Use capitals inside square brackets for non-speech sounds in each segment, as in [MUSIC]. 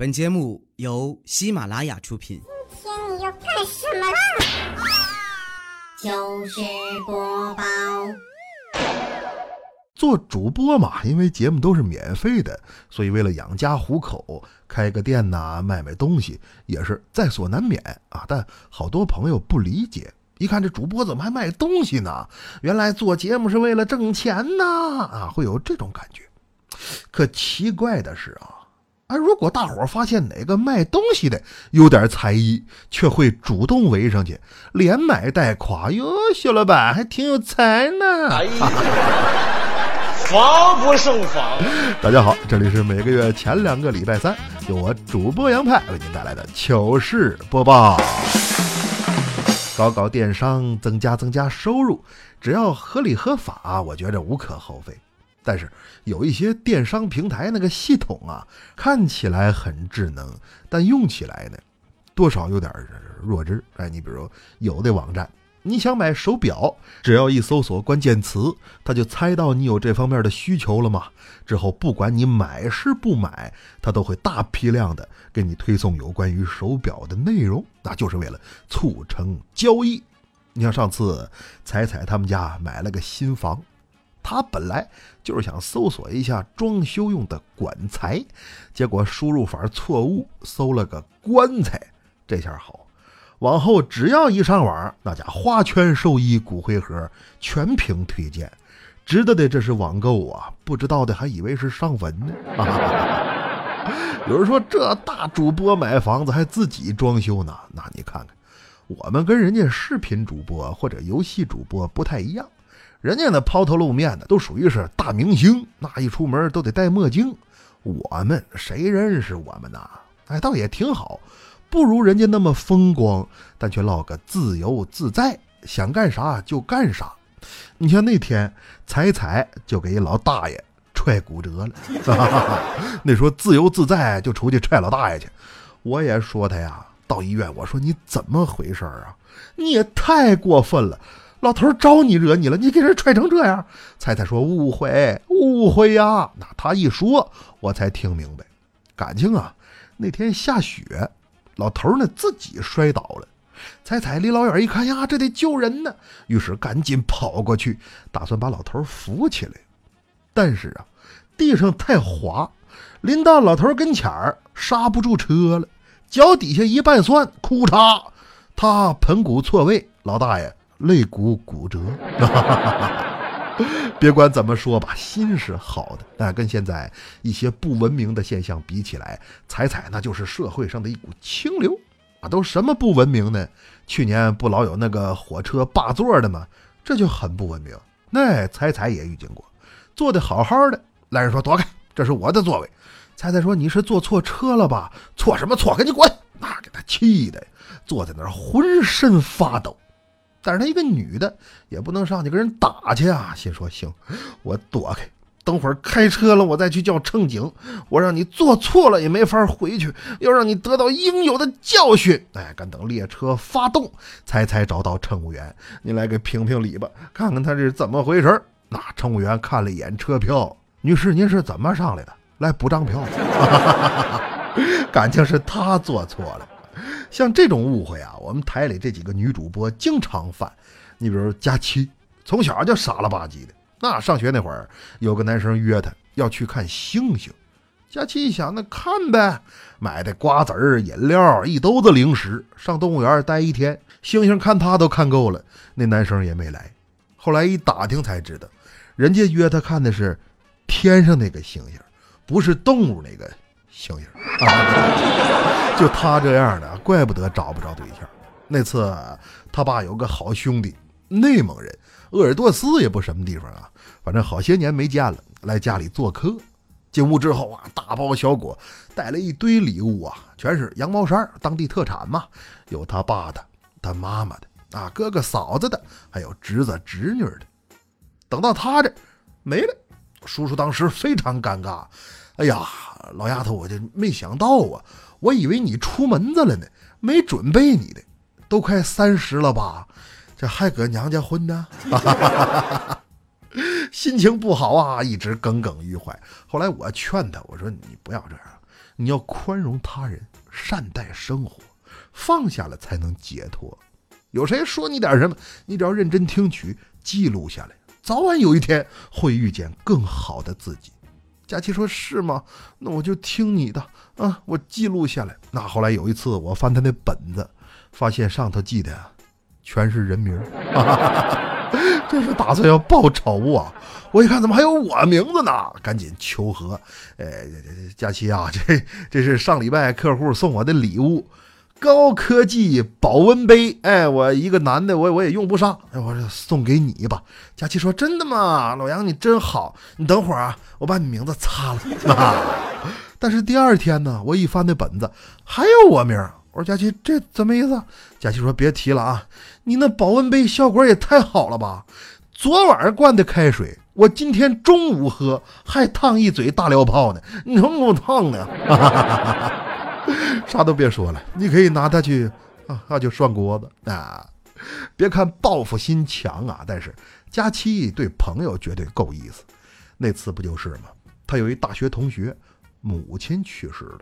本节目由喜马拉雅出品。今天你要干什么啦？就是播报，做主播嘛，因为节目都是免费的，所以为了养家糊口，开个店呐，卖卖东西也是在所难免啊。但好多朋友不理解，一看这主播怎么还卖东西呢？原来做节目是为了挣钱呐啊，会有这种感觉。可奇怪的是啊。啊！如果大伙发现哪个卖东西的有点才艺，却会主动围上去，连买带夸：“哟，肖老板还挺有才呢！”哎呀，[LAUGHS] 防不胜防。[LAUGHS] 大家好，这里是每个月前两个礼拜三，由我主播杨派为您带来的糗事播报。搞搞电商，增加增加收入，只要合理合法，我觉着无可厚非。但是有一些电商平台那个系统啊，看起来很智能，但用起来呢，多少有点弱智。哎，你比如有的网站，你想买手表，只要一搜索关键词，他就猜到你有这方面的需求了嘛。之后不管你买是不买，他都会大批量的给你推送有关于手表的内容，那就是为了促成交易。你像上次彩彩他们家买了个新房。他本来就是想搜索一下装修用的管材，结果输入法错误，搜了个棺材。这下好，往后只要一上网，那家花圈寿衣骨灰盒全凭推荐，知道的这是网购啊，不知道的还以为是上坟呢。有人说这大主播买房子还自己装修呢，那你看看，我们跟人家视频主播或者游戏主播不太一样。人家那抛头露面的都属于是大明星，那一出门都得戴墨镜。我们谁认识我们呐？哎，倒也挺好，不如人家那么风光，但却落个自由自在，想干啥就干啥。你像那天彩彩就给一老大爷踹骨折了，[LAUGHS] 那说自由自在就出去踹老大爷去。我也说他呀，到医院我说你怎么回事啊？你也太过分了。老头招你惹你了？你给人踹成这样？彩彩说误会，误会呀！那他一说，我才听明白，感情啊，那天下雪，老头呢自己摔倒了。彩彩离老远一看呀，这得救人呢，于是赶紧跑过去，打算把老头扶起来。但是啊，地上太滑，临到老头跟前儿刹不住车了，脚底下一绊蒜，哭嚓，他盆骨错位，老大爷。肋骨骨折，[LAUGHS] 别管怎么说吧，心是好的。但跟现在一些不文明的现象比起来，彩彩那就是社会上的一股清流啊！都什么不文明呢？去年不老有那个火车霸座的吗？这就很不文明。那彩彩也遇见过，坐的好好的，来人说躲开，这是我的座位。彩彩说你是坐错车了吧？错什么错？赶紧滚！那给他气的，坐在那儿浑身发抖。但是她一个女的也不能上去跟人打去啊！心说行，我躲开，等会儿开车了我再去叫乘警。我让你做错了也没法回去，要让你得到应有的教训。哎，赶等列车发动，才才找到乘务员，你来给评评理吧，看看他这是怎么回事。那乘务员看了一眼车票，女士您是怎么上来的？来补张票。[LAUGHS] 感情是他做错了。像这种误会啊，我们台里这几个女主播经常犯。你比如佳期，从小就傻了吧唧的。那上学那会儿，有个男生约她要去看星星，佳期一想，那看呗，买的瓜子儿、饮料、一兜子零食，上动物园待一天，星星看他都看够了，那男生也没来。后来一打听才知道，人家约她看的是天上那个星星，不是动物那个。星星啊，就他这样的，怪不得找不着对象。那次他爸有个好兄弟，内蒙人，鄂尔多斯也不什么地方啊，反正好些年没见了，来家里做客。进屋之后啊，大包小裹带了一堆礼物啊，全是羊毛衫，当地特产嘛，有他爸的，他妈妈的，啊，哥哥嫂子的，还有侄子侄女的。等到他这没了，叔叔当时非常尴尬。哎呀，老丫头，我就没想到啊！我以为你出门子了呢，没准备你的。都快三十了吧，这还搁娘家混呢？[LAUGHS] 心情不好啊，一直耿耿于怀。后来我劝他，我说你不要这样，你要宽容他人，善待生活，放下了才能解脱。有谁说你点什么，你只要认真听取，记录下来，早晚有一天会遇见更好的自己。佳琪说：“是吗？那我就听你的啊，我记录下来。”那后来有一次，我翻他那本子，发现上头记的全是人名儿。[LAUGHS] 这是打算要报仇啊！我一看，怎么还有我名字呢？赶紧求和。哎，佳琪啊，这这是上礼拜客户送我的礼物，高科技保温杯。哎，我一个男的，我我也用不上，哎，我送给你吧。佳琪说：“真的吗？老杨，你真好。你等会儿啊，我把你名字擦了。[LAUGHS] ”但是第二天呢，我一翻那本子，还有我名。我说佳琪，这怎么意思？佳琪说：“别提了啊，你那保温杯效果也太好了吧！昨晚灌的开水，我今天中午喝还烫一嘴大料泡呢，你能给我烫的？[LAUGHS] [LAUGHS] 啥都别说了，你可以拿它去啊，那就涮锅子啊！别看报复心强啊，但是佳期对朋友绝对够意思。那次不就是吗？他有一大学同学母亲去世了。”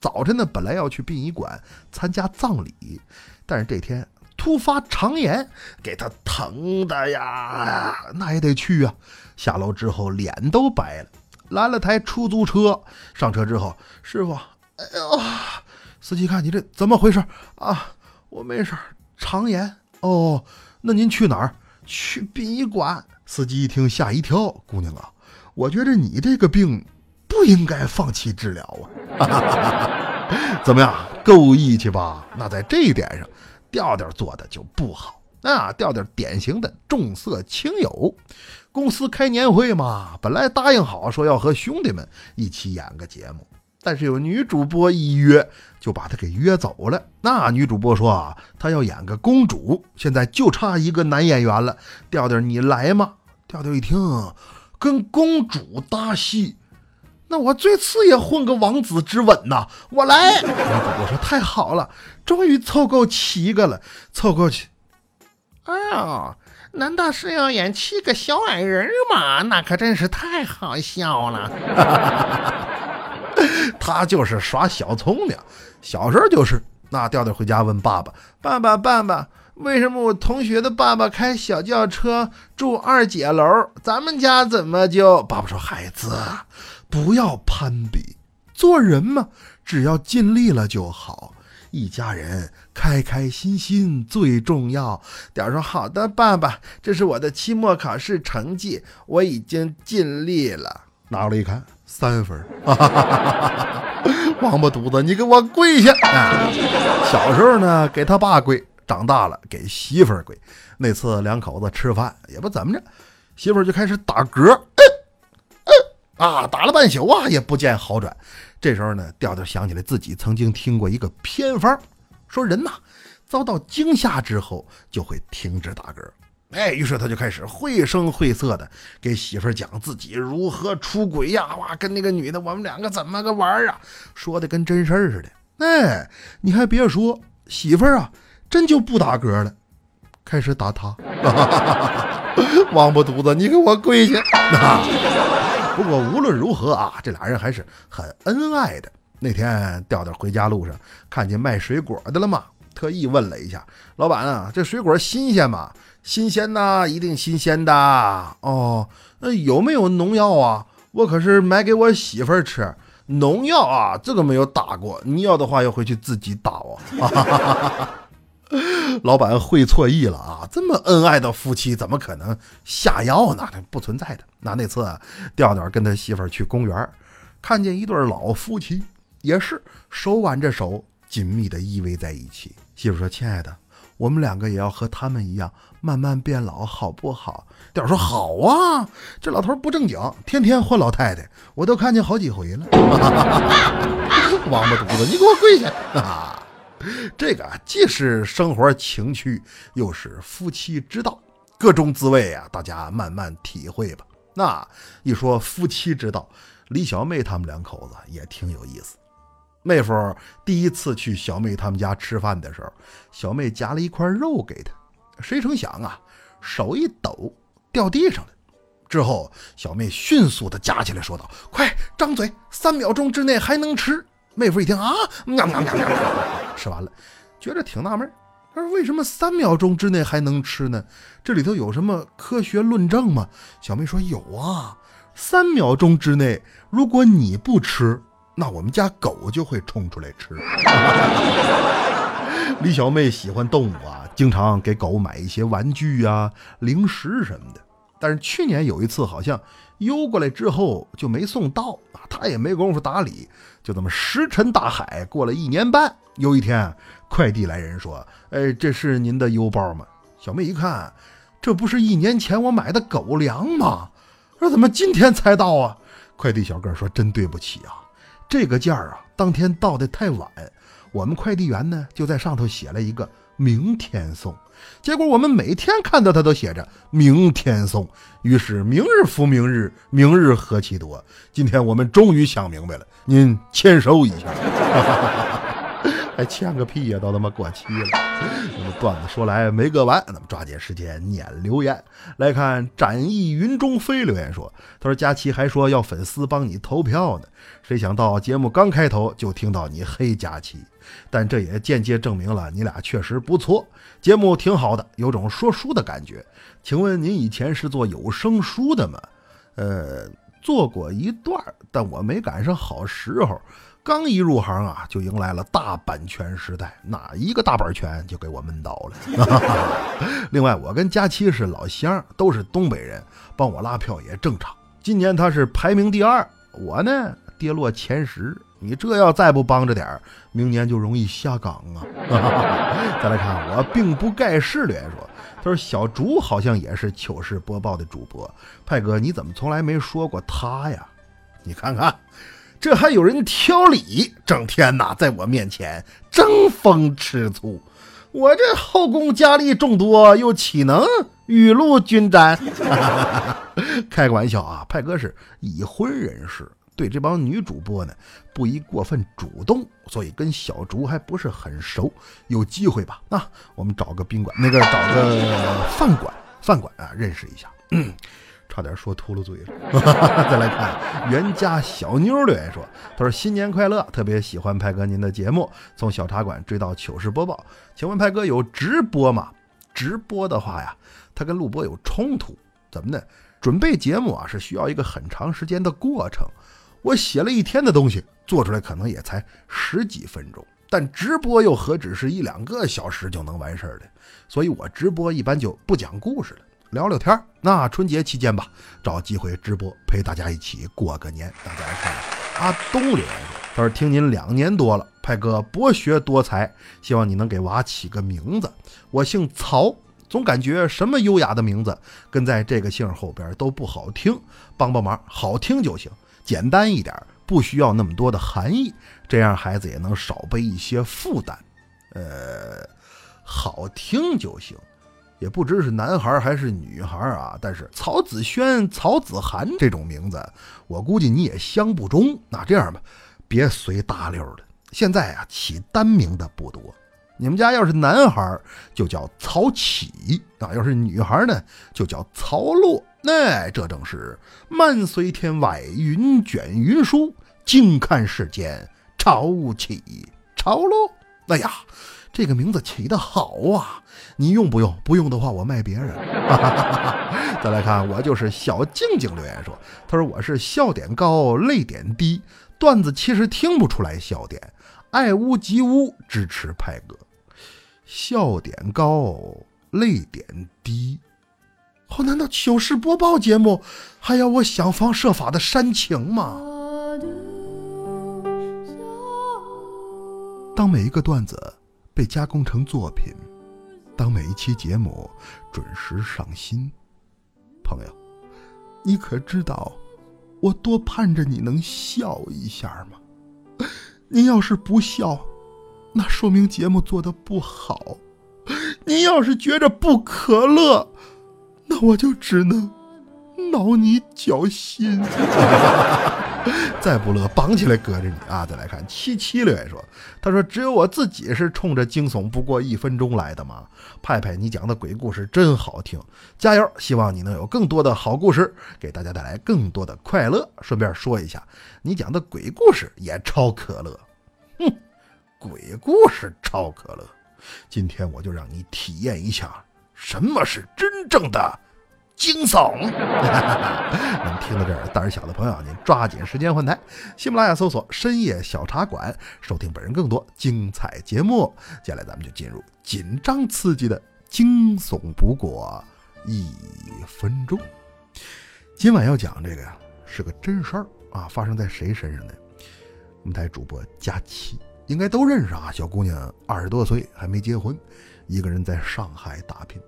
早晨呢，本来要去殡仪馆参加葬礼，但是这天突发肠炎，给他疼的呀，那也得去啊。下楼之后脸都白了，拦了台出租车，上车之后，师傅，哎呦，司机看你这怎么回事啊？我没事，肠炎。哦，那您去哪儿？去殡仪馆。司机一听吓一跳，姑娘啊，我觉着你这个病。不应该放弃治疗啊！[LAUGHS] 怎么样，够义气吧？那在这一点上，调调做的就不好啊。调调典型的重色轻友。公司开年会嘛，本来答应好说要和兄弟们一起演个节目，但是有女主播一约，就把他给约走了。那女主播说啊，她要演个公主，现在就差一个男演员了。调调，你来吗？调调一听，跟公主搭戏。那我最次也混个王子之吻呐！我来。我说太好了，终于凑够七个了，凑够七。哎呀，难道是要演七个小矮人吗？那可真是太好笑了。[LAUGHS] [LAUGHS] 他就是耍小聪明，小时候就是。那调调回家问爸爸：“爸爸，爸爸，为什么我同学的爸爸开小轿车住二姐楼，咱们家怎么就……”爸爸说：“孩子。”不要攀比，做人嘛，只要尽力了就好。一家人开开心心最重要。点说好的，爸爸，这是我的期末考试成绩，我已经尽力了。拿过来一看，三分。王八犊子，你给我跪下！啊小时候呢，给他爸跪；长大了，给媳妇儿跪。那次两口子吃饭也不怎么着，媳妇儿就开始打嗝。啊，打了半宿啊，也不见好转。这时候呢，调调想起来自己曾经听过一个偏方，说人呐，遭到惊吓之后就会停止打嗝。哎，于是他就开始绘声绘色的给媳妇儿讲自己如何出轨呀，哇，跟那个女的我们两个怎么个玩啊，说的跟真事儿似的。哎，你还别说，媳妇儿啊，真就不打嗝了，开始打他。[LAUGHS] 王八犊子，你给我跪下！啊 [LAUGHS] 不过无论如何啊，这俩人还是很恩爱的。那天调调回家路上看见卖水果的了嘛，特意问了一下老板啊：“这水果新鲜吗？新鲜呐，一定新鲜的哦。那有没有农药啊？我可是买给我媳妇儿吃，农药啊，这个没有打过。你要的话要回去自己打哦。[LAUGHS] ”老板会错意了啊！这么恩爱的夫妻，怎么可能下药呢？不存在的。那那次调调跟他媳妇儿去公园，看见一对老夫妻，也是手挽着手，紧密的依偎在一起。媳妇说：“亲爱的，我们两个也要和他们一样，慢慢变老，好不好？”调说：“好啊，这老头不正经，天天换老太太，我都看见好几回了。[LAUGHS] ”王八犊子，你给我跪下！啊！这个既是生活情趣，又是夫妻之道，各种滋味啊，大家慢慢体会吧。那一说夫妻之道，李小妹他们两口子也挺有意思。妹夫第一次去小妹他们家吃饭的时候，小妹夹了一块肉给他，谁成想啊，手一抖掉地上了。之后小妹迅速的夹起来说道：“快张嘴，三秒钟之内还能吃。”妹夫一听啊，喵喵喵喵喵，吃完了，觉得挺纳闷。他说：“为什么三秒钟之内还能吃呢？这里头有什么科学论证吗？”小妹说：“有啊，三秒钟之内，如果你不吃，那我们家狗就会冲出来吃。[LAUGHS] ”李小妹喜欢动物啊，经常给狗买一些玩具啊、零食什么的。但是去年有一次，好像邮过来之后就没送到啊，她也没工夫打理，就这么石沉大海。过了一年半，有一天快递来人说：“哎，这是您的邮包吗？”小妹一看，这不是一年前我买的狗粮吗？说怎么今天才到啊？快递小哥说：“真对不起啊，这个件儿啊，当天到的太晚。”我们快递员呢，就在上头写了一个“明天送”，结果我们每天看到他都写着“明天送”，于是明日复明日，明日何其多。今天我们终于想明白了，您签收一下。还签个屁呀！都他妈过期了。那么段子说来没个完，那么抓紧时间念留言。来看展翼云中飞留言说：“他说佳琪还说要粉丝帮你投票呢，谁想到节目刚开头就听到你黑佳琪，但这也间接证明了你俩确实不错，节目挺好的，有种说书的感觉。请问您以前是做有声书的吗？呃，做过一段，但我没赶上好时候。”刚一入行啊，就迎来了大版权时代，哪一个大版权就给我闷倒了。[LAUGHS] 另外，我跟佳期是老乡，都是东北人，帮我拉票也正常。今年他是排名第二，我呢跌落前十。你这要再不帮着点儿，明年就容易下岗啊！[LAUGHS] 再来看，我并不盖世的说，他说小竹好像也是糗事播报的主播，派哥你怎么从来没说过他呀？你看看。这还有人挑理，整天呐在我面前争风吃醋，我这后宫佳丽众多，又岂能雨露均沾？[LAUGHS] 开个玩笑啊，派哥是已婚人士，对这帮女主播呢不宜过分主动，所以跟小竹还不是很熟。有机会吧？那我们找个宾馆，那个找个饭馆，饭馆啊，认识一下。嗯差点说秃噜嘴了。[LAUGHS] 再来看袁家小妞留言说：“他说新年快乐，特别喜欢派哥您的节目，从小茶馆追到糗事播报。请问派哥有直播吗？直播的话呀，他跟录播有冲突。怎么呢？准备节目啊是需要一个很长时间的过程。我写了一天的东西，做出来可能也才十几分钟，但直播又何止是一两个小时就能完事儿的？所以我直播一般就不讲故事了。”聊聊天那春节期间吧，找机会直播陪大家一起过个年。大家来看，阿东留言说：“他说听您两年多了，派哥博学多才，希望你能给娃起个名字。我姓曹，总感觉什么优雅的名字跟在这个姓后边都不好听，帮帮忙，好听就行，简单一点，不需要那么多的含义，这样孩子也能少背一些负担。呃，好听就行。”也不知是男孩还是女孩啊，但是曹子轩、曹子涵这种名字，我估计你也相不中。那这样吧，别随大溜的。现在啊，起单名的不多。你们家要是男孩，就叫曹启；啊，要是女孩呢，就叫曹洛。那这正是漫随天外，云卷云舒，静看世间，潮起潮落。哎呀！这个名字起的好啊！你用不用？不用的话，我卖别人。[LAUGHS] 再来看，我就是小静静留言说，他说我是笑点高，泪点低，段子其实听不出来笑点，爱屋及乌，支持派哥。笑点高，泪点低，哦，难道糗事播报节目还要我想方设法的煽情吗？当每一个段子。被加工成作品，当每一期节目准时上新，朋友，你可知道我多盼着你能笑一下吗？[LAUGHS] 您要是不笑，那说明节目做的不好；[LAUGHS] 您要是觉着不可乐，那我就只能挠你脚心。[LAUGHS] [LAUGHS] 再不乐，绑起来搁着你啊！再来看七七留言说：“他说只有我自己是冲着惊悚不过一分钟来的吗？派派，你讲的鬼故事真好听，加油！希望你能有更多的好故事，给大家带来更多的快乐。顺便说一下，你讲的鬼故事也超可乐。哼，鬼故事超可乐。今天我就让你体验一下什么是真正的惊悚。[LAUGHS] 能听到这儿，胆儿小的朋友，您抓紧时间换台，喜马拉雅搜索“深夜小茶馆”，收听本人更多精彩节目。接下来咱们就进入紧张刺激的惊悚不过一分钟。今晚要讲这个呀，是个真事儿啊，发生在谁身上呢？我们台主播佳琪。应该都认识啊，小姑娘二十多岁还没结婚，一个人在上海打拼，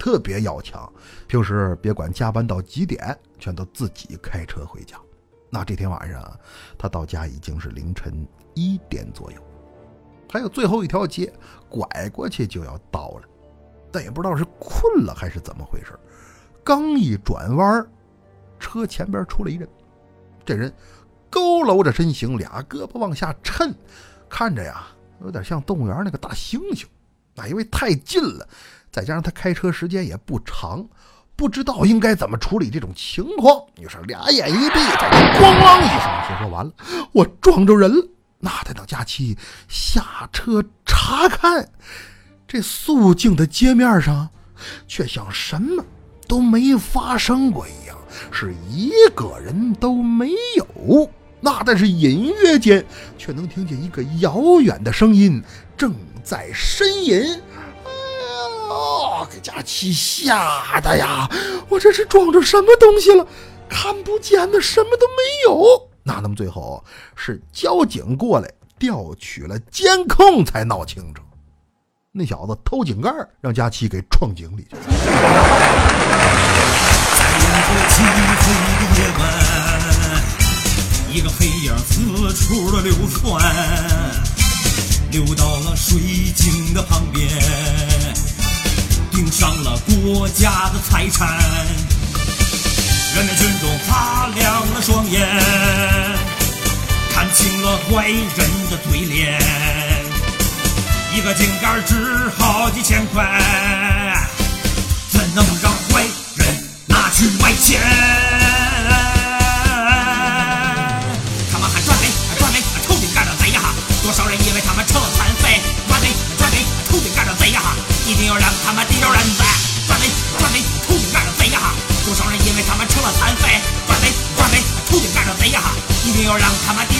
特别要强。平时别管加班到几点，全都自己开车回家。那这天晚上，他到家已经是凌晨一点左右，还有最后一条街拐过去就要到了，但也不知道是困了还是怎么回事。刚一转弯，车前边出了一人，这人佝偻着身形，俩胳膊往下抻。看着呀，有点像动物园那个大猩猩，那因为太近了，再加上他开车时间也不长，不知道应该怎么处理这种情况。于是俩眼一闭，咣啷一声，就说完了，我撞着人了。那得等佳期下车查看，这肃静的街面上，却像什么都没发生过一样，是一个人都没有。那但是隐约间，却能听见一个遥远的声音正在呻吟。哎呀，给佳琪吓的呀！我这是撞着什么东西了？看不见的，什么都没有。那那么最后是交警过来调取了监控，才闹清楚，那小子偷井盖，让佳琪给撞井里去了。漆黑的夜晚一个黑影四处的流窜，流到了水井的旁边，盯上了国家的财产。人民群众擦亮了双眼，看清了坏人的嘴脸。一个井盖值好几千块，怎能让坏人拿去卖钱？他们地球人在转贼！转贼！偷井盖的贼啊！多少人因为他们成了残废？转贼！转贼！偷井盖的贼啊！一定要让他们地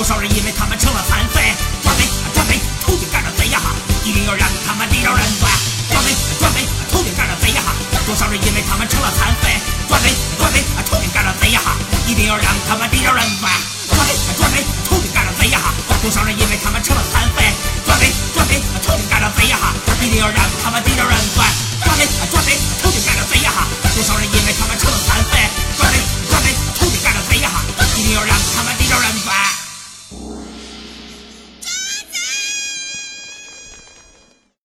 多少人因为他们成了残废？抓贼！抓贼！头顶盖着贼呀！一定要让他们逮着人噻！抓贼！抓贼！头顶盖着贼呀！多少人因为他们成了残废？抓贼！抓贼！头顶盖着贼呀！一定要让他们逮着人噻！抓贼！抓贼！头顶盖着贼呀！多少人因为他们成了残废？抓贼！抓贼！头顶盖着贼呀！一定要让他们逮着人噻！抓贼！抓贼！头顶盖着贼呀！